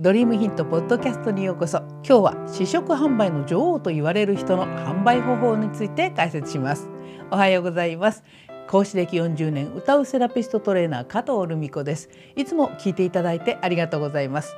ドリームヒントポッドキャストにようこそ。今日は試食販売の女王と言われる人の販売方法について解説します。おはようございます。講師歴40年歌うセラピストトレーナー加藤留美子です。いつも聞いていただいてありがとうございます。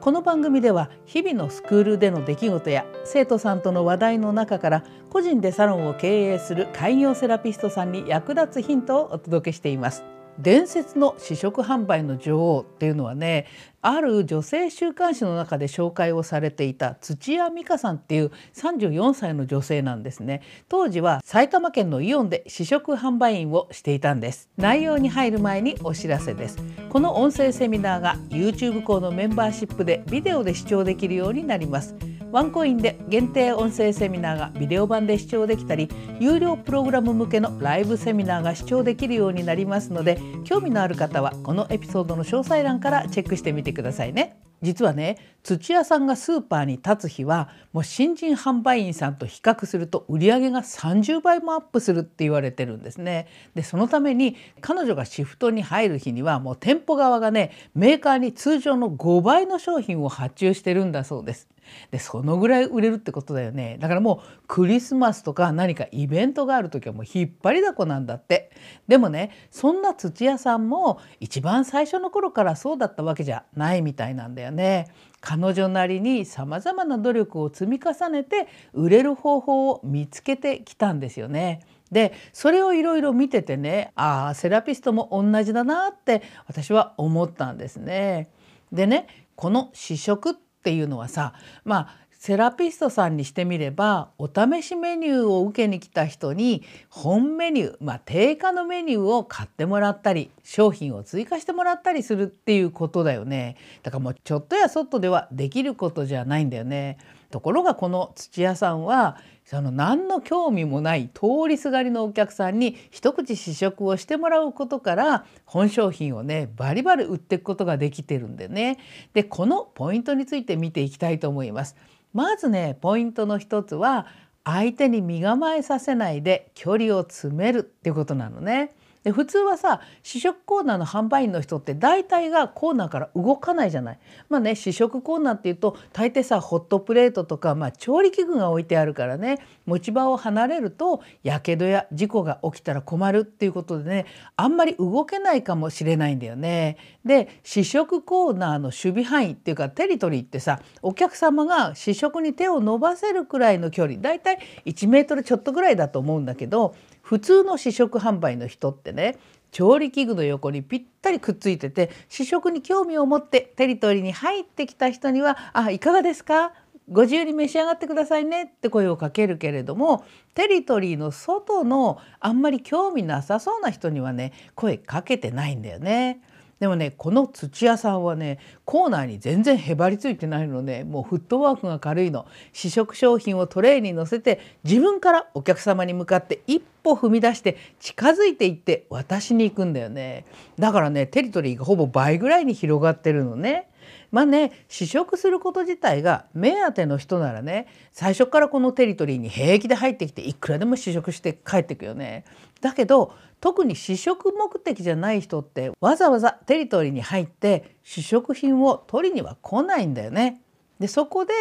この番組では日々のスクールでの出来事や生徒さんとの話題の中から個人でサロンを経営する開業セラピストさんに役立つヒントをお届けしています。伝説の試食販売の女王っていうのはねある女性週刊誌の中で紹介をされていた土屋美香さんっていう34歳の女性なんですね。当時は埼玉県のイオンで試食販売員をしていたんです。内容に入る前にお知らせです。この音声セミナーが YouTube 校のメンバーシップでビデオで視聴できるようになります。ワンコインで限定音声セミナーがビデオ版で視聴できたり有料プログラム向けのライブセミナーが視聴できるようになりますので興味のある方はこのエピソードの詳細欄からチェックしてみてくださいね。実はね土屋さんがスーパーに立つ日はもう新人販売員さんと比較すると売り上げが30倍もアップするって言われてるんですね。でそのために彼女がシフトに入る日にはもう店舗側がねメーカーに通常の5倍の商品を発注してるんだそうです。でそのぐらい売れるってことだよねだからもうクリスマスとか何かイベントがある時はもう引っ張りだこなんだってでもねそんな土屋さんも一番最初の頃からそうだったわけじゃないみたいなんだよね。彼女なりにさまざまな努力を積み重ねて売れる方法を見つけてきたんですよね。でそれをいろいろ見ててねああセラピストも同じだなって私は思ったんですね。でねこの試食っていうのはさまあセラピストさんにしてみればお試しメニューを受けに来た人に本メニュー、まあ、定価のメニューを買ってもらったり商品を追加してもらったりするっていうことだよねだからもうちょっとやそっとではできることじゃないんだよね。ところがこの土屋さんはその何の興味もない通りすがりのお客さんに一口試食をしてもらうことから本商品をねバリバリ売っていくことができてるんでねでこのポイントについて見ていきたいと思います。まずねポイントの一つは相手に身構えさせないで距離を詰めるっていうことなのね。で普通はさ試食コーナーの販売員の人って大体がコーナーから動かないじゃない。まあね試食コーナーっていうと大抵さホットプレートとか、まあ、調理器具が置いてあるからね持ち場を離れるとやけどや事故が起きたら困るっていうことでねあんまり動けないかもしれないんだよね。で試食コーナーの守備範囲っていうかテリトリーってさお客様が試食に手を伸ばせるくらいの距離大体1メートルちょっとぐらいだと思うんだけど普通の試食販売の人ってね調理器具の横にぴったりくっついてて試食に興味を持ってテリトリーに入ってきた人には「あいかがですか？ご自由に召し上がってくださいね」って声をかけるけれどもテリトリーの外のあんまり興味なさそうな人にはね声かけてないんだよね。でもねこの土屋さんはねコーナーに全然へばりついてないのでもうフットワークが軽いの試食商品をトレーに乗せて自分からお客様に向かって一歩踏み出して近づいていって渡しに行くんだよねだからねテリトリーがほぼ倍ぐらいに広がってるのね。まあね試食すること自体が目当ての人ならね最初からこのテリトリーに平気で入ってきていくらでも試食して帰ってくよね。だけど特に試食目的じゃない人ってわざわざテリトリーに入って試食品を取りには来ないんだよね。でそこで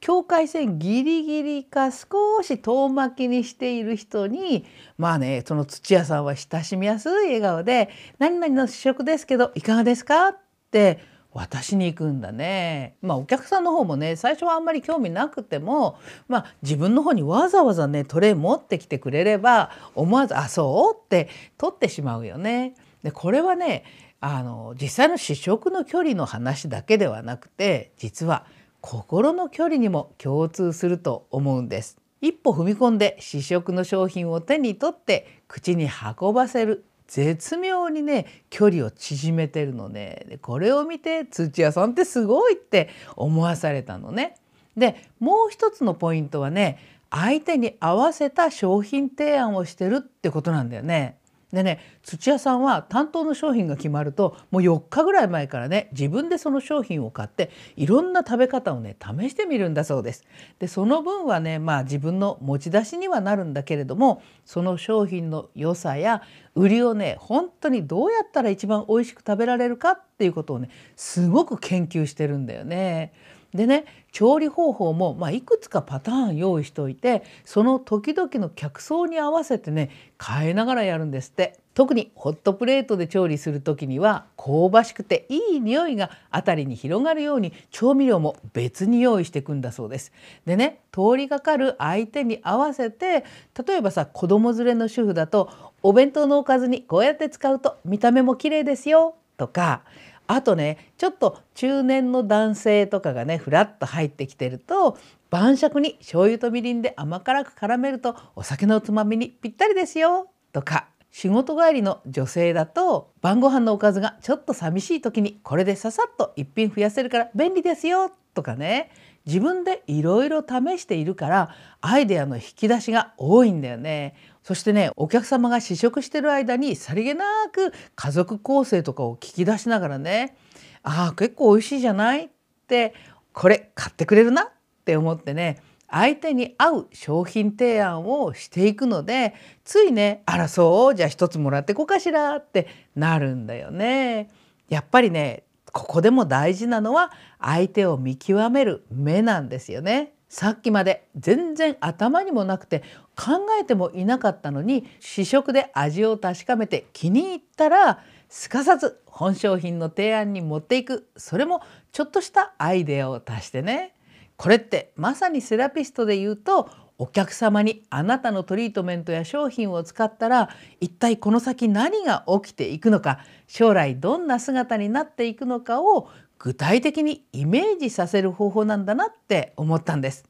境界線ギリギリか少し遠巻きにしている人にまあねその土屋さんは親しみやすい笑顔で「何々の試食ですけどいかがですか?」って渡しに行くんだね。まあお客さんの方もね最初はあんまり興味なくてもまあ自分の方にわざわざねトレー持ってきてくれれば思わず「あそう?」って取ってしまうよね。でこれはねあの実際の試食の距離の話だけではなくて実は心の距離にも共通すると思うんです。一歩踏み込んで試食の商品を手に取って口に運ばせる絶妙にね距離を縮めてるのねでこれを見て土屋さんってすごいって思わされたのね。でもう一つのポイントはね相手に合わせた商品提案をしてるってことなんだよね。でね土屋さんは担当の商品が決まるともう4日ぐらい前からね自分でその商品を買っていろんな食べ方をね試してみるんだそうです。でその分はねまあ自分の持ち出しにはなるんだけれどもその商品の良さや売りをね本当にどうやったら一番美味しく食べられるかっていうことをねすごく研究してるんだよね。でね調理方法も、まあ、いくつかパターン用意しておいてその時々の客層に合わせてね変えながらやるんですって特にホットプレートで調理する時には香ばしくていい匂いが辺りに広がるように調味料も別に用意していくんだそうです。でね通りがかる相手に合わせて例えばさ子供連れの主婦だとお弁当のおかずにこうやって使うと見た目も綺麗ですよとかあとねちょっと中年の男性とかがねふらっと入ってきてると晩酌に醤油とみりんで甘辛く絡めるとお酒のつまみにぴったりですよとか仕事帰りの女性だと晩ご飯のおかずがちょっと寂しい時にこれでささっと一品増やせるから便利ですよとかね自分でいろいろ試しているからアイデアの引き出しが多いんだよね。そしてねお客様が試食してる間にさりげなく家族構成とかを聞き出しながらね「ああ結構美味しいじゃない?」って「これ買ってくれるな」って思ってね相手に合う商品提案をしていくのでついね「あらそう？じゃあ一つもらってこうかしら」ってなるんだよね。やっぱりねここでも大事なのは相手を見極める目なんですよね。さっきまで全然頭にもなくて考えてもいなかったのに試食で味を確かめて気に入ったらすかさず本商品の提案に持っていく。それもちょっとしたアイデアを足してね。これってまさにセラピストで言うとお客様にあなたのトリートメントや商品を使ったら一体この先何が起きていくのか将来どんな姿になっていくのかを具体的にイメージさせる方法なんだなって思ったんです。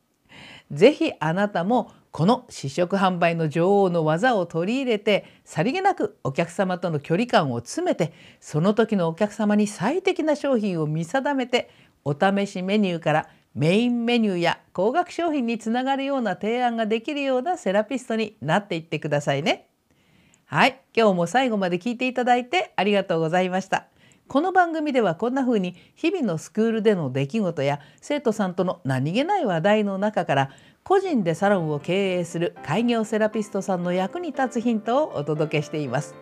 ぜひあなたもこの試食販売の女王の技を取り入れてさりげなくお客様との距離感を詰めてその時のお客様に最適な商品を見定めてお試しメニューからメインメニューや高額商品につながるような提案ができるようなセラピストになっていってくださいね。はい、今日も最後まで聞いていただいてありがとうございました。この番組ではこんな風に日々のスクールでの出来事や生徒さんとの何気ない話題の中から個人でサロンを経営する開業セラピストさんの役に立つヒントをお届けしています。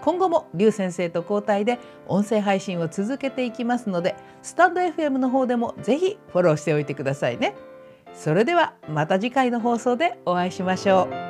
今後も劉先生と交代で音声配信を続けていきますのでスタンド FM の方でもぜひフォローしておいてくださいね。それではまた次回の放送でお会いしましょう。